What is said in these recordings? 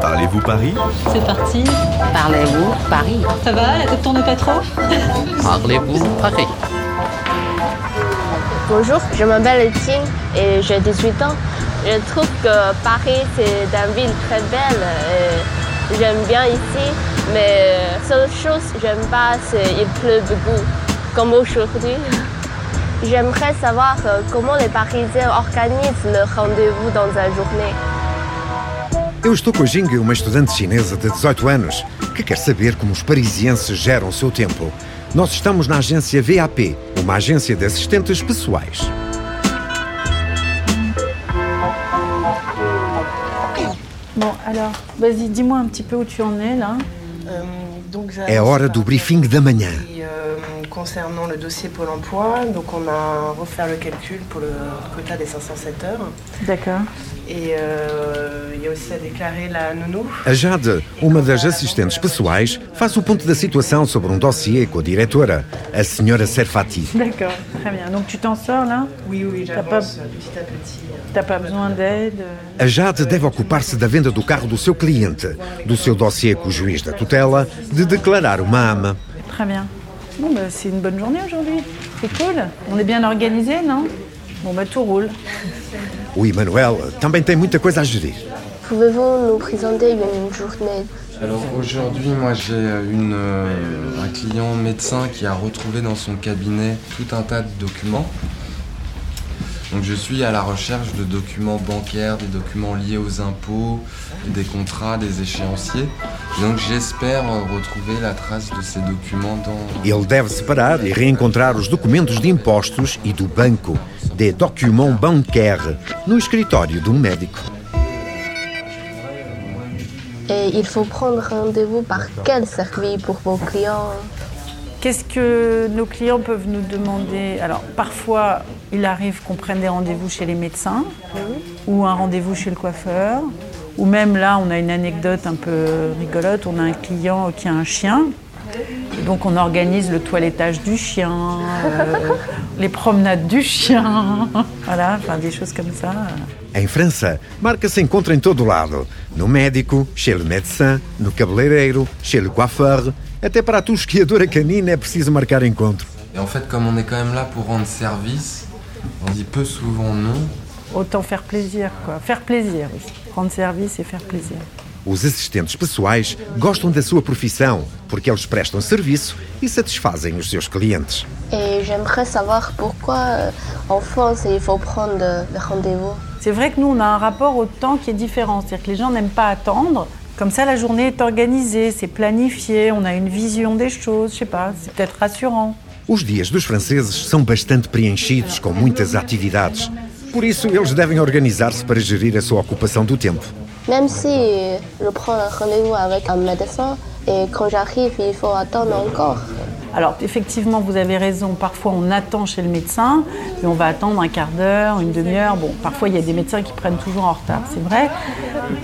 Parlez-vous Paris? C'est parti. Parlez-vous Paris? Ça va, la tête tourne pas trop? Parlez-vous Paris? Bonjour, je m'appelle Ting et j'ai 18 ans. Je trouve que Paris, c'est une ville très belle. et J'aime bien ici, mais seule chose que j'aime pas, c'est qu'il pleut beaucoup, comme aujourd'hui. J'aimerais savoir euh, comment les Parisiens organisent le rendez-vous dans la journée. Eu estou com a Jing, uma estudante chinesa de 18 anos, que quer saber como os parisienses geram o seu tempo. Nós estamos na agência VAP, uma agência de assistentes pessoais. Bon, alors, vas-y, dis-moi un petit peu où tu en es là. Euh, É a hora do briefing da manhã. Concernant le dossier Pôle emploi, donc on a refait le calcul pour le quota des 507 heures. D'accord. Et euh, il y a aussi à déclarer la nounou. A Jade, uma das assistentes pessoais, faz o ponto da situação sobre um dossiê com a diretora, a senhora Serfati. D'accord, très bien. Donc tu t'en sors là? Oui, oui, j'avance pas- petit à petit. T'as pas besoin d'aide euh, A Jade deve ocupar-se da venda do carro do seu cliente, do seu dossiê com o juiz da tutela, de declarar uma ama. Très bien. Bon, bah, c'est une bonne journée aujourd'hui. C'est cool. On est bien organisé, non? Bon, bah tout roule. O Emanuel também tem muita coisa a gerir. Pouvez-vous nous présenter une journée Alors aujourd'hui, moi j'ai une, euh, un client médecin qui a retrouvé dans son cabinet tout un tas de documents. Donc je suis à la recherche de documents bancaires, des documents liés aux impôts, des contrats, des échéanciers. Et donc j'espère retrouver la trace de ces documents dans... Ele deve separar e reencontrar os documentos de impostos e do banco, des documents bancaires, no escritório de um médico. Et il faut prendre rendez-vous par quel service pour vos clients? Qu'est-ce que nos clients peuvent nous demander? Alors, parfois, il arrive qu'on prenne des rendez-vous chez les médecins ou un rendez-vous chez le coiffeur. Ou même là, on a une anecdote un peu rigolote. On a un client qui a un chien. Donc, on organise le toilettage du chien, euh, les promenades du chien. Voilà, enfin des choses comme ça. Em França, marca se encontra em todo lado. No médico, chez le médecin, no cabeleireiro, chez le coiffeur. Até para a tosquiadora canina é preciso marcar encontro. Et en fait, comme on est quand même là pour rendre service, on dit peu souvent non. Autant faire plaisir, quoi. Faire plaisir, oui. Rendre service et faire plaisir. Os assistentes pessoais gostam da sua profissão porque eles prestam serviço e satisfazem os seus clientes. Et j'aimerais savoir pourquoi euh, en France il faut prendre euh, le rendez-vous. C'est vrai que nous, on a un rapport au temps qui est différent. C'est-à-dire que les gens n'aiment pas attendre. Comme ça, la journée est organisée, c'est planifié, on a une vision des choses, je sais pas, c'est peut-être rassurant. Os dias dos franceses são bastante preenchidos com muitas atividades. Por isso, eles devem organizar-se para gerir a sua ocupação do tempo. Même si je prends un rendez-vous avec un médecin et quand j'arrive il faut attendre encore. Alors, effectivement, vous avez raison, parfois on attend chez le médecin, et on va attendre un quart d'heure, une demi-heure. Bon, parfois il y a des médecins qui prennent toujours en retard, c'est vrai,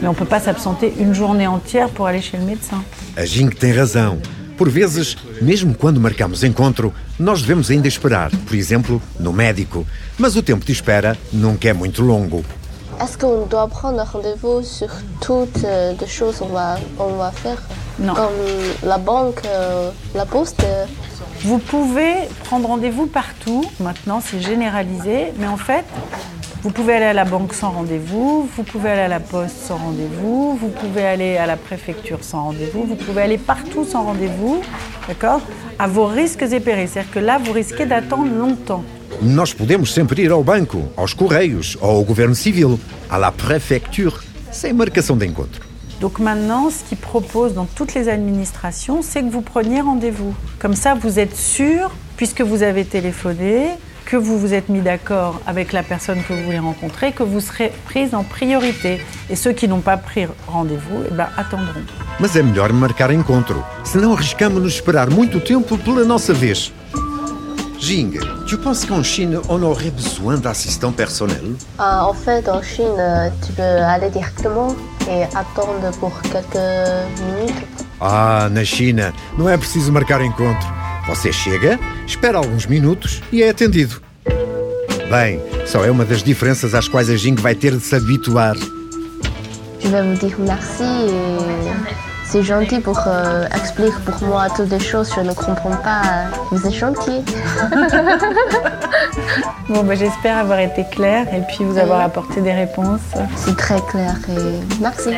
mais on ne peut pas s'absenter une journée entière pour aller chez le médecin. A Jing tem razão. Por vezes, mesmo quando marcamos encontro, nós devemos ainda esperar, por exemplo, no médico. Mas o tempo de espera nunca é muito longo. Est-ce qu'on doit prendre un rendez-vous sur toutes euh, les choses qu'on va, on va faire? Non. Comme la banque, euh, la poste Vous pouvez prendre rendez-vous partout, maintenant c'est généralisé, mais en fait, vous pouvez aller à la banque sans rendez-vous, vous pouvez aller à la poste sans rendez-vous, vous pouvez aller à la préfecture sans rendez-vous, vous pouvez aller partout sans rendez-vous, d'accord À vos risques et périls. C'est-à-dire que là, vous risquez d'attendre longtemps. Nós podemos sempre ir ao banco, aos correios, ou ao governo civil, à la préfecture, sem marcação de encontro. Donc maintenant, ce qu'ils proposent dans toutes les administrations, c'est que vous preniez rendez-vous. Comme ça, vous êtes sûr, puisque vous avez téléphoné, que vous vous êtes mis d'accord avec la personne que vous voulez rencontrer, que vous serez prise en priorité. Et ceux qui n'ont pas pris rendez-vous, eh ben, attendront. Mas é melhor marcar encontro, senão arriscamos-nos esperar muito tempo pela nossa vez. Jing, tu penses qu'en Chine, on aurait besoin d'assistants personnels Ah, en fait, en Chine, euh, tu peux aller directement et attendre pour quelques minutes. Ah, na China, não é preciso marcar encontro. Você chega, espera alguns minutos e é atendido. Bem, só é uma das diferenças às quais a Jing vai ter de se habituar. je vais vous dire merci et c'est gentil pour euh, expliquer pour moi toutes les choses. Je ne comprends pas. Vous êtes gentil. Bon, bah, j'espère avoir été claire et puis vous avoir apporté des réponses. C'est très clair et merci.